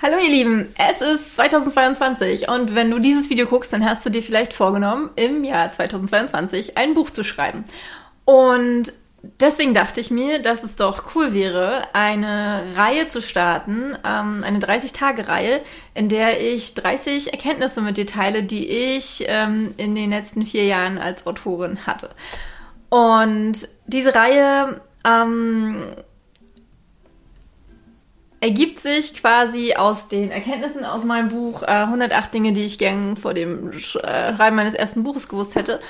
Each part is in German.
Hallo ihr Lieben, es ist 2022 und wenn du dieses Video guckst, dann hast du dir vielleicht vorgenommen, im Jahr 2022 ein Buch zu schreiben. Und deswegen dachte ich mir, dass es doch cool wäre, eine Reihe zu starten, ähm, eine 30-Tage-Reihe, in der ich 30 Erkenntnisse mit dir teile, die ich ähm, in den letzten vier Jahren als Autorin hatte. Und diese Reihe ähm, ergibt sich quasi aus den Erkenntnissen aus meinem Buch äh, 108 Dinge, die ich gern vor dem äh, Schreiben meines ersten Buches gewusst hätte.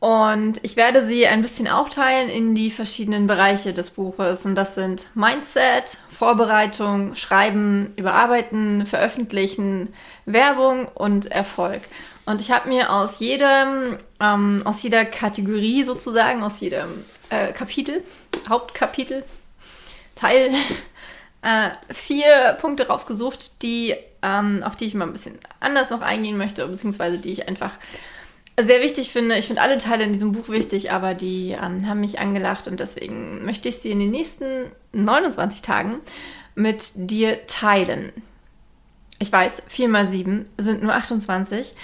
Und ich werde sie ein bisschen aufteilen in die verschiedenen Bereiche des Buches. Und das sind Mindset, Vorbereitung, Schreiben, Überarbeiten, Veröffentlichen, Werbung und Erfolg. Und ich habe mir aus jedem, ähm, aus jeder Kategorie sozusagen, aus jedem äh, Kapitel, Hauptkapitel, Teil äh, vier Punkte rausgesucht, die, ähm, auf die ich mal ein bisschen anders noch eingehen möchte, beziehungsweise die ich einfach sehr wichtig finde. Ich finde alle Teile in diesem Buch wichtig, aber die ähm, haben mich angelacht und deswegen möchte ich sie in den nächsten 29 Tagen mit dir teilen. Ich weiß, 4 mal 7 sind nur 28.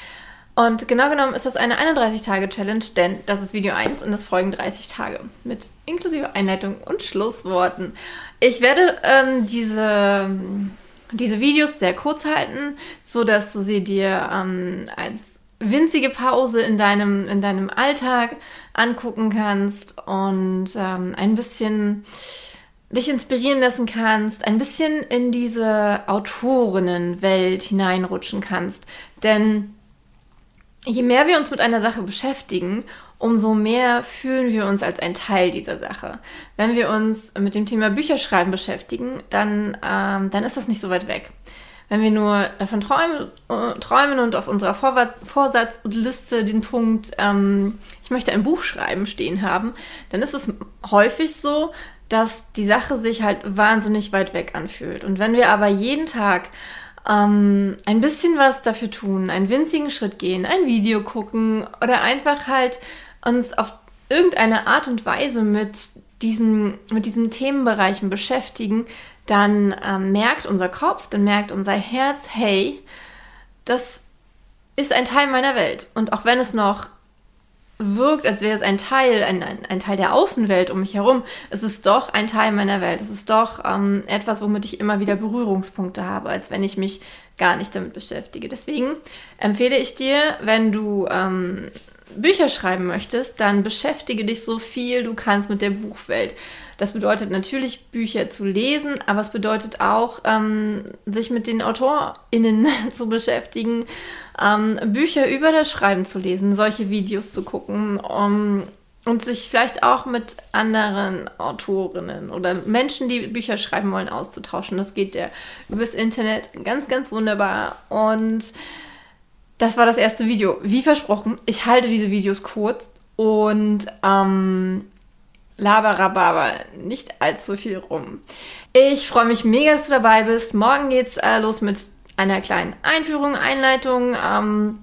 Und genau genommen ist das eine 31-Tage-Challenge, denn das ist Video 1 und es folgen 30 Tage mit inklusive Einleitung und Schlussworten. Ich werde ähm, diese, diese Videos sehr kurz halten, so dass du sie dir ähm, als winzige Pause in deinem, in deinem Alltag angucken kannst und ähm, ein bisschen dich inspirieren lassen kannst, ein bisschen in diese Autorinnenwelt hineinrutschen kannst. Denn je mehr wir uns mit einer Sache beschäftigen, umso mehr fühlen wir uns als ein Teil dieser Sache. Wenn wir uns mit dem Thema Bücherschreiben beschäftigen, dann, ähm, dann ist das nicht so weit weg. Wenn wir nur davon träumen, äh, träumen und auf unserer Vorwar Vorsatzliste den Punkt, ähm, ich möchte ein Buch schreiben, stehen haben, dann ist es häufig so, dass die Sache sich halt wahnsinnig weit weg anfühlt. Und wenn wir aber jeden Tag ähm, ein bisschen was dafür tun, einen winzigen Schritt gehen, ein Video gucken oder einfach halt uns auf irgendeine Art und Weise mit diesen, mit diesen Themenbereichen beschäftigen, dann ähm, merkt unser Kopf, dann merkt unser Herz, hey, das ist ein Teil meiner Welt. Und auch wenn es noch wirkt, als wäre es ein Teil, ein, ein, Teil der Außenwelt um mich herum, es ist doch ein Teil meiner Welt. Es ist doch ähm, etwas, womit ich immer wieder Berührungspunkte habe, als wenn ich mich gar nicht damit beschäftige. Deswegen empfehle ich dir, wenn du ähm, Bücher schreiben möchtest, dann beschäftige dich so viel du kannst mit der Buchwelt. Das bedeutet natürlich, Bücher zu lesen, aber es bedeutet auch, ähm, sich mit den AutorInnen zu beschäftigen, ähm, Bücher über das Schreiben zu lesen, solche Videos zu gucken, um, und sich vielleicht auch mit anderen Autorinnen oder Menschen, die Bücher schreiben wollen, auszutauschen. Das geht ja übers Internet ganz, ganz wunderbar. Und das war das erste Video. Wie versprochen, ich halte diese Videos kurz und ähm, Laberababa, nicht allzu viel rum. Ich freue mich mega, dass du dabei bist. Morgen geht's äh, los mit einer kleinen Einführung, Einleitung. Ähm,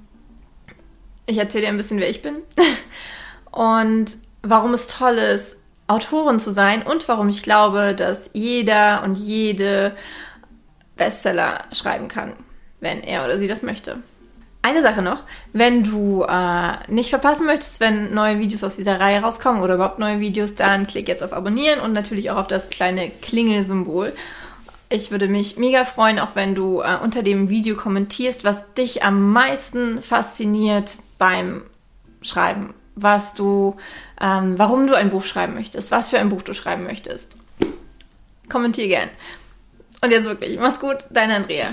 ich erzähle dir ein bisschen, wer ich bin und warum es toll ist, Autorin zu sein und warum ich glaube, dass jeder und jede Bestseller schreiben kann, wenn er oder sie das möchte. Eine Sache noch, wenn du äh, nicht verpassen möchtest, wenn neue Videos aus dieser Reihe rauskommen oder überhaupt neue Videos, dann klick jetzt auf Abonnieren und natürlich auch auf das kleine Klingelsymbol. Ich würde mich mega freuen, auch wenn du äh, unter dem Video kommentierst, was dich am meisten fasziniert beim Schreiben, was du, ähm, warum du ein Buch schreiben möchtest, was für ein Buch du schreiben möchtest. Kommentier gern. Und jetzt wirklich, mach's gut, deine Andrea.